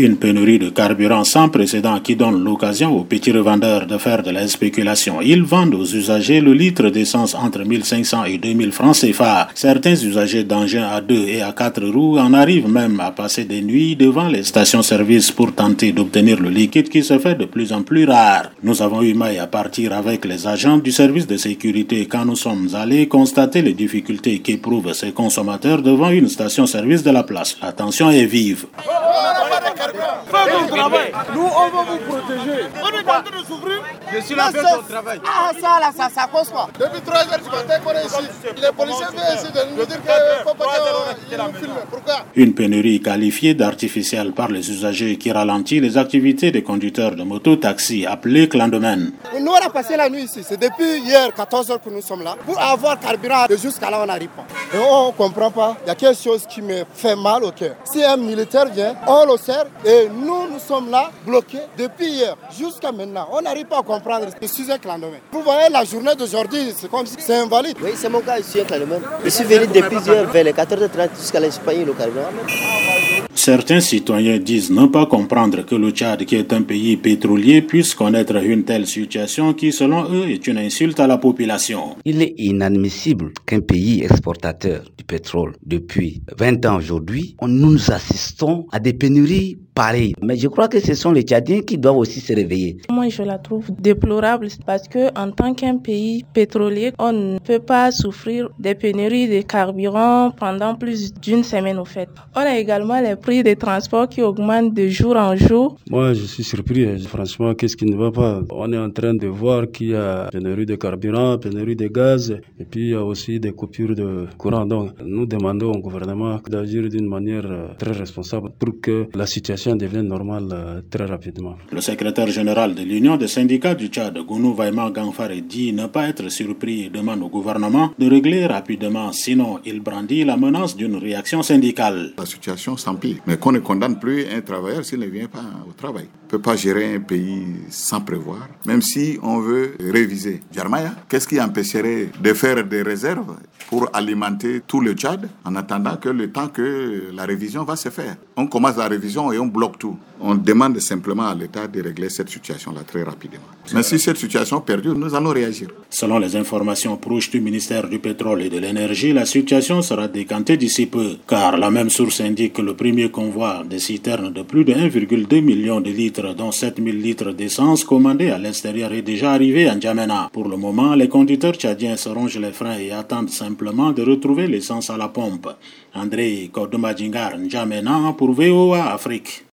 Une pénurie de carburant sans précédent qui donne l'occasion aux petits revendeurs de faire de la spéculation. Ils vendent aux usagers le litre d'essence entre 1500 et 2000 francs CFA. Certains usagers d'engins à deux et à quatre roues en arrivent même à passer des nuits devant les stations-service pour tenter d'obtenir le liquide qui se fait de plus en plus rare. Nous avons eu maille à partir avec les agents du service de sécurité quand nous sommes allés constater les difficultés qu'éprouvent ces consommateurs devant une station-service de la place. La est vive. Gotta Fais ton travail. Nous, on va vous protéger. On est en train de s'ouvrir. Je suis là, fais ton travail. Ah, ça, là, ça, ça cause quoi? Depuis 3 heures du matin qu'on est ici. Les policiers viennent ici de nous dire qu'il faut pas qu'ils nous filment. Pourquoi? Une pénurie qualifiée d'artificielle par les usagers qui ralentit les activités des conducteurs de moto-taxi appelés clandemins. Nous, on a passé la nuit ici. C'est depuis hier, 14 heures que nous sommes là. Pour avoir carburant, jusqu'à là, on n'arrive pas. Et on ne comprend pas. Il y a quelque chose qui me fait mal au cœur. Si un militaire vient, on le sert et nous, nous sommes là, bloqués depuis hier jusqu'à maintenant. On n'arrive pas à comprendre. Suis un clandestin. Vous voyez, la journée d'aujourd'hui, c'est comme si c'est invalide. Oui, c'est mon cas, je suis clandestin. Je suis venu depuis hier vers les 14h30 jusqu'à l'Espagne, le carburant. Certains citoyens disent ne pas comprendre que le Tchad, qui est un pays pétrolier, puisse connaître une telle situation qui, selon eux, est une insulte à la population. Il est inadmissible qu'un pays exportateur du pétrole depuis 20 ans aujourd'hui, nous assistons à des pénuries pareilles. Mais je crois que ce sont les Tchadiens qui doivent aussi se réveiller. Moi, je la trouve déplorable parce que en tant qu'un pays pétrolier, on ne peut pas souffrir des pénuries de carburant pendant plus d'une semaine au fait. On a également les prix des transports qui augmentent de jour en jour? Moi, je suis surpris. Franchement, qu'est-ce qui ne va pas? On est en train de voir qu'il y a pénurie de carburant, pénurie de gaz, et puis il y a aussi des coupures de courant. Donc, nous demandons au gouvernement d'agir d'une manière euh, très responsable pour que la situation devienne normale euh, très rapidement. Le secrétaire général de l'Union des syndicats du Tchad, Gounou Vaima Ganfare, dit ne pas être surpris et demande au gouvernement de régler rapidement, sinon il brandit la menace d'une réaction syndicale. La situation s'empire, mais qu'on ne condamne plus un travailleur s'il ne vient pas au travail. On ne peut pas gérer un pays sans prévoir, même si on veut réviser. Jarmaya, qu'est-ce qui empêcherait de faire des réserves pour alimenter tout le Tchad en attendant que le temps que la révision va se faire? On commence la révision et on bloque tout. On demande simplement à l'État de régler cette situation-là très rapidement. Mais si cette situation perdure, nous allons réagir. Selon les informations proches du ministère du Pétrole et de l'Énergie, la situation sera décantée d'ici peu, car la même source indique que le premier convoi des citernes de plus de 1,2 million de litres, dont 7000 litres d'essence commandés à l'extérieur, est déjà arrivé à N'Djamena. Pour le moment, les conducteurs tchadiens se rongent les freins et attendent simplement de retrouver l'essence à la pompe. André Kodomadjingar N'Djamena pour VOA Afrique.